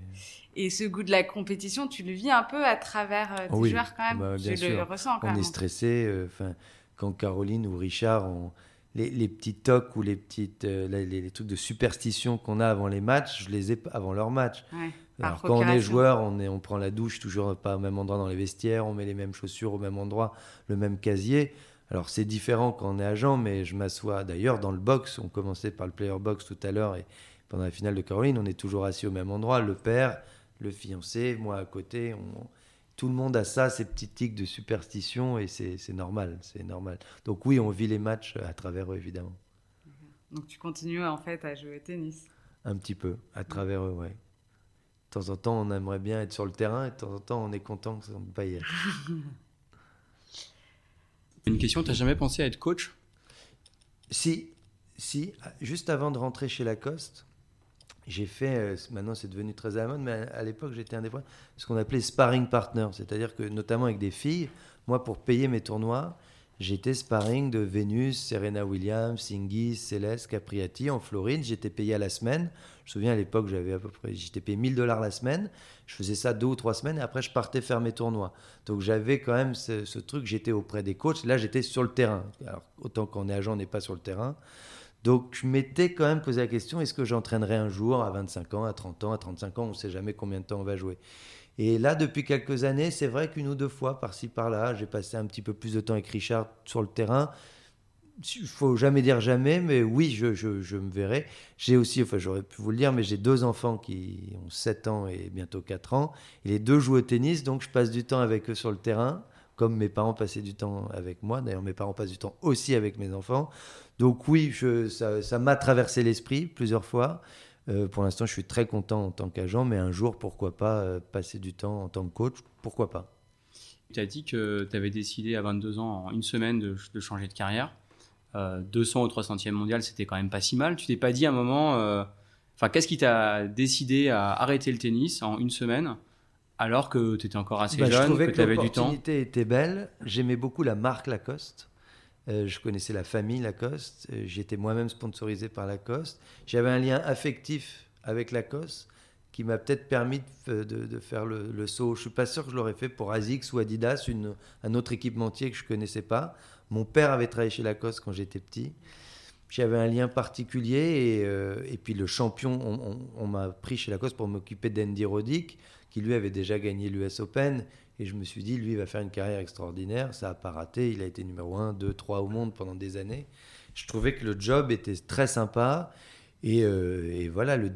Et ce goût de la compétition, tu le vis un peu à travers tes joueurs quand même? Bah, bien tu le ressens quand on est stressé. Enfin, quand Caroline ou Richard ont les, les, petits tocs ou les, petites, euh, les, trucs de superstition qu'on a avant les matchs, je les ai avant leur match. Alors quand on est joueur, on, est, on prend la douche toujours pas au même endroit dans les vestiaires, on met les mêmes chaussures au même endroit, le même casier. Alors c'est différent quand on est agent, mais je m'assois d'ailleurs dans le box. On commençait par le player box tout à l'heure et pendant la finale de Caroline, on est toujours assis au même endroit. Le père, le fiancé, moi à côté, on, tout le monde a ça, ces petits tics de superstition, et c'est normal, c'est normal. Donc oui, on vit les matchs à travers eux, évidemment. Donc tu continues en fait à jouer au tennis Un petit peu, à travers eux, oui. De temps en temps, on aimerait bien être sur le terrain, et de temps en temps, on est content qu'on ne peut pas y être. Une question, tu n'as jamais pensé à être coach? Si, si, juste avant de rentrer chez Lacoste, j'ai fait, euh, maintenant c'est devenu très à la mode, mais à, l'époque j'étais un des points, ce qu'on appelait sparring partner, c'est-à-dire que notamment avec des filles, moi pour payer mes tournois, j'étais sparring de Vénus, Serena Williams, Singhi, Céleste, Capriati en Floride, j'étais payé à la semaine. Je me souviens à l'époque j'avais à peu près, j'étais payé 1000 dollars la semaine, je faisais ça deux ou trois semaines et après je partais faire mes tournois. Donc j'avais quand même ce, ce truc, j'étais auprès des coachs, là j'étais sur le terrain. Alors autant qu'on est agent, on n'est pas sur le terrain. Donc je m'étais quand même posé la question, est-ce que j'entraînerai un jour à 25 ans, à 30 ans, à 35 ans, on ne sait jamais combien de temps on va jouer. Et là, depuis quelques années, c'est vrai qu'une ou deux fois, par-ci, par-là, j'ai passé un petit peu plus de temps avec Richard sur le terrain. Il faut jamais dire jamais, mais oui, je, je, me verrai. J'ai aussi, enfin j'aurais pu vous le dire, mais j'ai deux enfants qui ont 7 ans et bientôt 4 ans. Et les deux jouent au tennis, donc je passe du temps avec eux sur le terrain, comme mes parents passaient du temps avec moi. D'ailleurs, mes parents passent du temps aussi avec mes enfants. Donc oui, je, ça m'a traversé l'esprit plusieurs fois. Euh, pour l'instant, je suis très content en tant qu'agent, mais un jour, pourquoi pas euh, passer du temps en tant que coach Pourquoi pas Tu as dit que tu avais décidé à 22 ans, en une semaine, de, changer de carrière. 200 euh, au 300e mondial, c'était quand même pas si mal. Tu t'es pas dit à un moment, enfin, qu'est-ce qui t'a décidé à arrêter le tennis en une semaine alors que tu étais encore assez bah, jeune, que, que tu avais du temps? L'opportunité était belle. J'aimais beaucoup la marque Lacoste. Euh, je connaissais la famille Lacoste. Euh, j'étais moi-même sponsorisé par Lacoste. J'avais un lien affectif avec Lacoste qui m'a peut-être permis de, faire le, saut. Je suis pas sûr que je l'aurais fait pour ASICS ou Adidas, une, un autre équipementier que je connaissais pas. Mon père avait travaillé chez Lacoste quand j'étais petit. J'avais un lien particulier et, euh, et puis le champion, on, m'a pris chez Lacoste pour m'occuper d'Andy Roddick, qui lui avait déjà gagné l'US Open et je me suis dit, lui, il va faire une carrière extraordinaire. Ça n'a pas raté. Il a été numéro 1, 2, 3 au monde pendant des années. Je trouvais que le job était très sympa. Et, euh, voilà, le,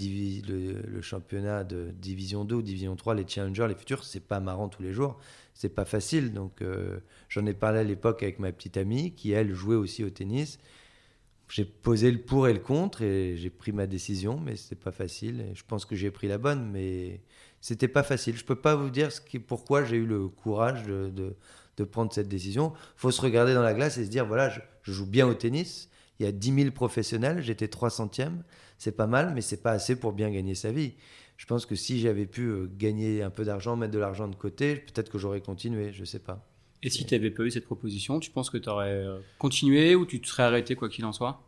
championnat de Division 2 ou Division 3, les challengers, les futurs, c'est pas marrant tous les jours. C'est pas facile. Donc, euh, j'en ai parlé à l'époque avec ma petite amie qui, elle, jouait aussi au tennis. J'ai posé le pour et le contre et j'ai pris ma décision, mais c'est pas facile. Je pense que j'ai pris la bonne, mais c'était pas facile. Je peux pas vous dire ce qui, pourquoi j'ai eu le courage de, de, prendre cette décision. Il faut se regarder dans la glace et se dire voilà, je, joue bien au tennis. Il y a 10 000 professionnels, j'étais 300e. C'est pas mal, mais c'est pas assez pour bien gagner sa vie. Je pense que si j'avais pu euh, gagner un peu d'argent, mettre de l'argent de côté, peut-être que j'aurais continué, je sais pas. Et si tu n'avais pas eu cette proposition, tu penses que tu aurais euh, continué ou tu te serais arrêté quoi qu'il en soit?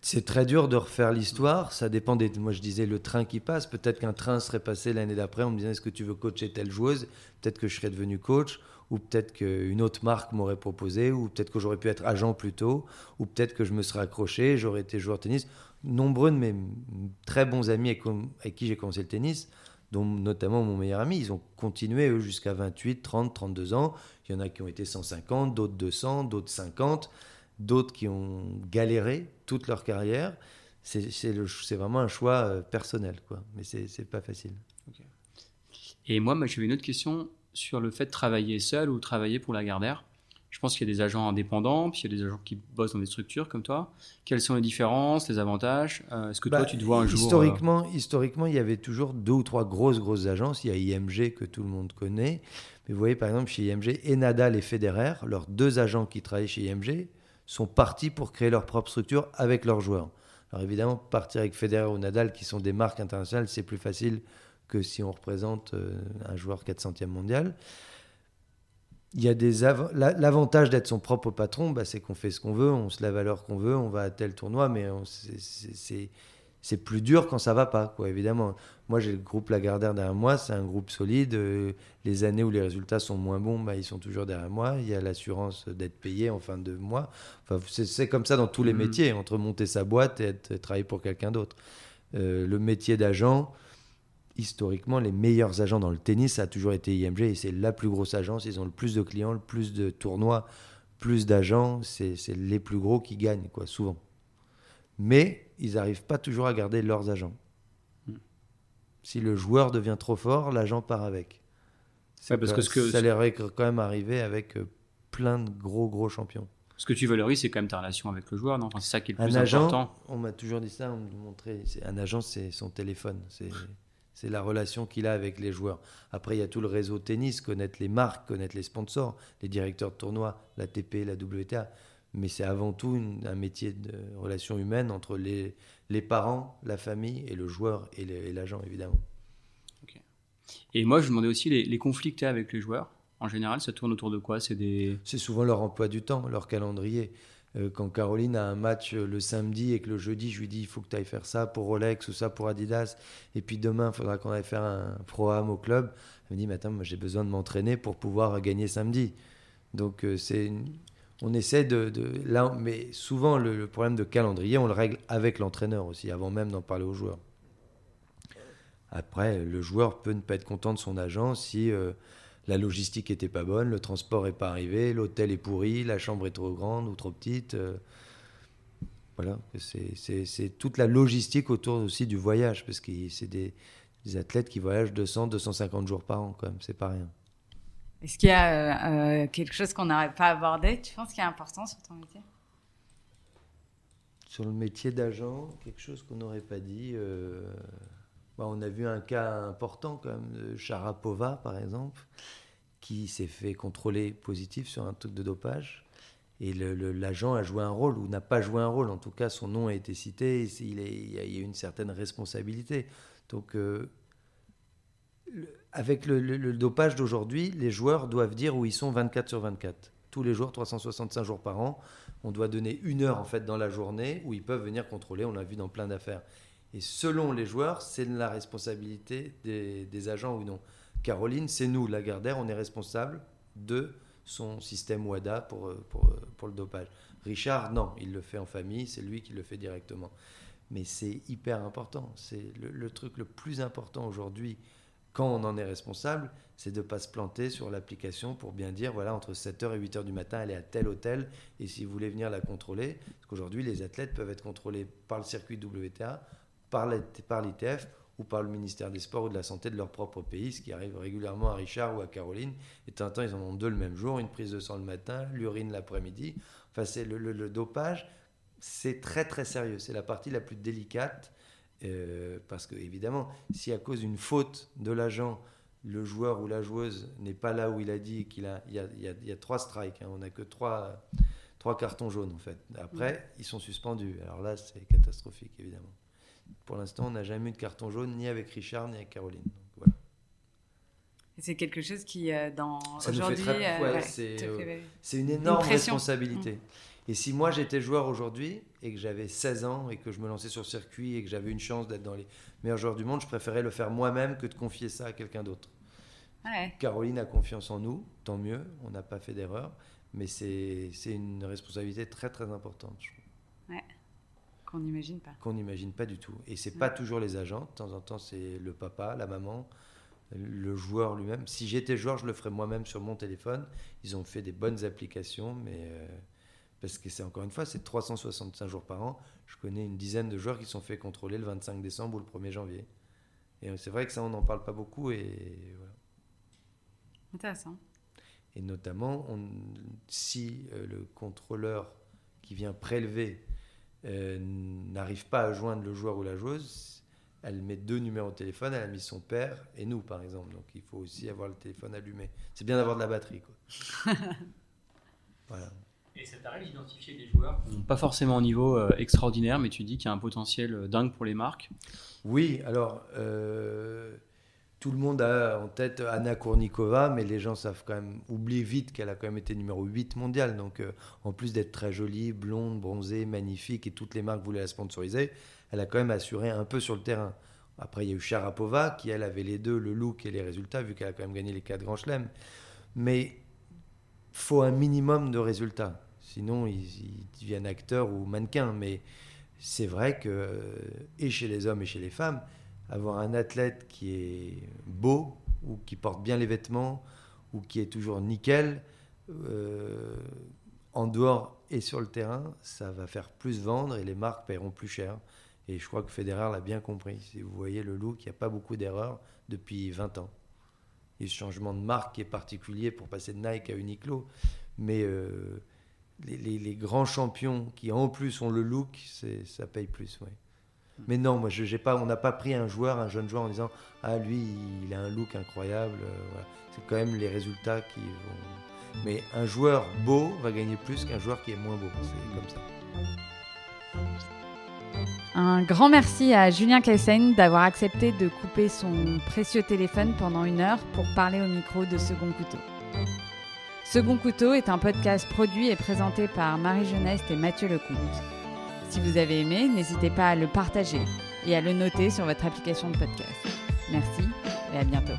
C'est très dur de refaire l'histoire. Ça dépend des. Moi, je disais le train qui passe. Peut-être qu'un train serait passé l'année d'après en me disant est-ce que tu veux coacher telle joueuse? Peut-être que je serais devenu coach. Ou peut-être qu'une autre marque m'aurait proposé. Ou peut-être que j'aurais pu être agent plus tôt. Ou peut-être que je me serais accroché. J'aurais été joueur de tennis. Nombreux de mes très bons amis avec, qui j'ai commencé le tennis, dont notamment mon meilleur ami, ils ont continué eux jusqu'à 28, 30, 32 ans. Il y en a qui ont été 150, d'autres 200, d'autres 50 d'autres qui ont galéré toute leur carrière. C'est vraiment un choix euh, personnel, quoi. mais c'est pas facile. Et moi, j'avais une autre question sur le fait de travailler seul ou travailler pour la Gardère. Je pense qu'il y a des agents indépendants, puis il y a des agents qui bossent dans des structures comme toi. Quelles sont les différences, les avantages euh, Est-ce que toi, bah, tu te vois un jour historiquement, historiquement, il y avait toujours deux ou trois grosses, grosses agences. Il y a IMG que tout le monde connaît. Mais vous voyez, par exemple, chez IMG, et Nadal et Federer, leurs deux agents qui travaillent chez IMG, sont partis pour créer leur propre structure avec leurs joueurs. Alors évidemment, partir avec Federer ou Nadal, qui sont des marques internationales, c'est plus facile que si on représente euh, un joueur 400e mondial. Il y l'avantage d'être son propre patron, bah, c'est qu'on fait ce qu'on veut, on se lève à l'heure qu'on veut, on va à tel tournoi, mais c'est c'est plus dur quand ça va pas, quoi, évidemment. Moi, j'ai le groupe Lagardère derrière moi, c'est un groupe solide. Euh, les années où les résultats sont moins bons, bah, ils sont toujours derrière moi. Il y a l'assurance d'être payé en fin de mois. Enfin, c'est comme ça dans tous les mmh. métiers, entre monter sa boîte et être, travailler pour quelqu'un d'autre. Euh, le métier d'agent, historiquement, les meilleurs agents dans le tennis, ça a toujours été IMG et c'est la plus grosse agence. Ils ont le plus de clients, le plus de tournois, plus d'agents. C'est les plus gros qui gagnent, quoi, souvent. Mais ils n'arrivent pas toujours à garder leurs agents. Hmm. Si le joueur devient trop fort, l'agent part avec. parce que, que ça leur est quand même arrivé avec euh, plein de gros gros champions. Ce que tu valorises, c'est quand même ta relation avec le joueur, non? C'est ça qui est le plus un agent, important. On m'a toujours dit ça, on me montrait. Un agent, c'est son téléphone. C'est la relation qu'il a avec les joueurs. Après, il y a tout le réseau tennis, connaître les marques, connaître les sponsors, les directeurs de tournois, l'ATP, la WTA mais c'est avant tout un métier de relation humaine entre les, les parents, la famille et le joueur et l'agent, évidemment. Et moi, je me demandais aussi les, conflits que tu as avec les joueurs. En général, ça tourne autour de quoi? C'est des... souvent leur emploi du temps, leur calendrier. Euh, quand Caroline a un match euh, le samedi et que le jeudi, je lui dis il faut que tu ailles faire ça pour Rolex ou ça pour Adidas, et puis demain, il faudra qu'on aille faire un pro-am au club, elle me dit Attends, moi j'ai besoin de m'entraîner pour pouvoir gagner samedi. Donc euh, c'est on essaie de, là, mais souvent le, problème de calendrier, on le règle avec l'entraîneur aussi, avant même d'en parler aux joueurs. Après, le joueur peut ne pas être content de son agent si euh, la logistique était pas bonne, le transport est pas arrivé, l'hôtel est pourri, la chambre est trop grande ou trop petite. Euh, voilà, c'est toute la logistique autour aussi du voyage, parce que c'est des, des, athlètes qui voyagent 200, 250 jours par an, quand même, c'est pas rien. Est-ce qu'il y a euh, euh, quelque chose qu'on n'aurait pas abordé, tu penses, qui est important sur ton métier? Sur le métier d'agent, quelque chose qu'on n'aurait pas dit. Euh, bah, on a vu un cas important, même, de Sharapova, par exemple, qui s'est fait contrôler positif sur un truc de dopage. Et l'agent a joué un rôle, ou n'a pas joué un rôle. En tout cas, son nom a été cité. Il, il y a une certaine responsabilité. Donc, avec le, dopage d'aujourd'hui, les joueurs doivent dire où ils sont 24 sur 24. Tous les jours, 365 jours par an. On doit donner une heure en fait dans la journée où ils peuvent venir contrôler. On l'a vu dans plein d'affaires. Et selon les joueurs, c'est la responsabilité des, agents ou non. Caroline, c'est nous, la Gardère, on est responsable de son système WADA pour, pour le dopage. Richard, non, il le fait en famille, c'est lui qui le fait directement. Mais c'est hyper important. C'est le, truc le plus important aujourd'hui quand on en est responsable, c'est de ne pas se planter sur l'application pour bien dire, voilà, entre 7h et 8h du matin, elle est à tel hôtel, et si vous voulez venir la contrôler, parce qu'aujourd'hui, les athlètes peuvent être contrôlés par le circuit WTA, par l'ITF, ou par le ministère des Sports ou de la Santé de leur propre pays, ce qui arrive régulièrement à Richard ou à Caroline. Et de temps ils en ont deux le même jour, une prise de sang le matin, l'urine l'après-midi. Enfin, c'est le, dopage, c'est très très sérieux. C'est la partie la plus délicate euh, parce que, évidemment, si à cause d'une faute de l'agent, le joueur ou la joueuse n'est pas là où il a dit qu'il a, il y a, trois strikes, hein. on n'a que trois, trois cartons jaunes en fait. Après, ils sont suspendus. Alors là, c'est catastrophique, évidemment. Pour l'instant, on n'a jamais eu de carton jaune ni avec Richard ni avec Caroline. voilà. c'est quelque chose qui, euh, dans aujourd'hui, euh, c'est une énorme responsabilité. Mm. Et si moi j'étais joueur aujourd'hui et que j'avais 16 ans et que je me lançais sur circuit et que j'avais une chance d'être dans les meilleurs joueurs du monde, je préférais le faire moi-même que de confier ça à quelqu'un d'autre. Caroline a confiance en nous, tant mieux, on n'a pas fait d'erreur, mais c'est une responsabilité très très importante, je trouve. Ouais. Qu'on n'imagine pas. Qu'on n'imagine pas du tout. Et c'est pas toujours les agents, de temps en temps c'est le papa, la maman, le joueur lui-même. Si j'étais joueur, je le ferais moi-même sur mon téléphone. Ils ont fait des bonnes applications, mais euh, parce que c'est encore une fois, c'est 365 jours par an. Je connais une dizaine de joueurs qui sont fait contrôler le 25 décembre ou le 1er janvier. Et c'est vrai que ça, on n'en parle pas beaucoup. Et voilà. Intéressant. Et notamment, on, si euh, le contrôleur qui vient prélever euh, n'arrive pas à joindre le joueur ou la joueuse, elle met deux numéros de téléphone, elle a mis son père et nous, par exemple. Donc il faut aussi avoir le téléphone allumé. C'est bien d'avoir de la batterie. Quoi. voilà. Et ça t'arrive d'identifier des joueurs pas forcément au niveau euh, extraordinaire, mais tu dis qu'il y a un potentiel euh, dingue pour les marques Oui, alors euh, tout le monde a en tête Anna Kournikova, mais les gens savent quand même, oublient vite qu'elle a quand même été numéro 8 mondial. Donc en plus d'être très jolie, blonde, bronzée, magnifique, et toutes les marques voulaient la sponsoriser, elle a quand même assuré un peu sur le terrain. Après, il y a eu Sharapova, qui elle avait les deux, le look et les résultats, vu qu'elle a quand même gagné les 4 grands chelems. Mais faut un minimum de résultats. Sinon, ils, deviennent acteurs ou mannequins. Mais c'est vrai que, et chez les hommes et chez les femmes, avoir un athlète qui est beau, ou qui porte bien les vêtements, ou qui est toujours nickel, euh, en dehors et sur le terrain, ça va faire plus vendre et les marques paieront plus cher. Et je crois que Federer l'a bien compris. Si vous voyez le look, il n'y a pas beaucoup d'erreurs depuis 20 ans. A ce changement de marque qui est particulier pour passer de Nike à Uniqlo. Mais euh, les, grands champions qui en plus ont le look, ça paye plus. Ouais. Mais non, moi, j'ai pas, on n'a pas pris un joueur, un jeune joueur en disant Ah, lui, il a un look incroyable. Euh, C'est quand même les résultats qui vont. Mais un joueur beau va gagner plus qu'un joueur qui est moins beau. C'est comme ça. Un grand merci à Julien Kaysen d'avoir accepté de couper son précieux téléphone pendant une heure pour parler au micro de Second Couteau. Second Couteau est un podcast produit et présenté par Marie Jeuneste et Mathieu Lecomte. Si vous avez aimé, n'hésitez pas à le partager et à le noter sur votre application de podcast. Merci et à bientôt.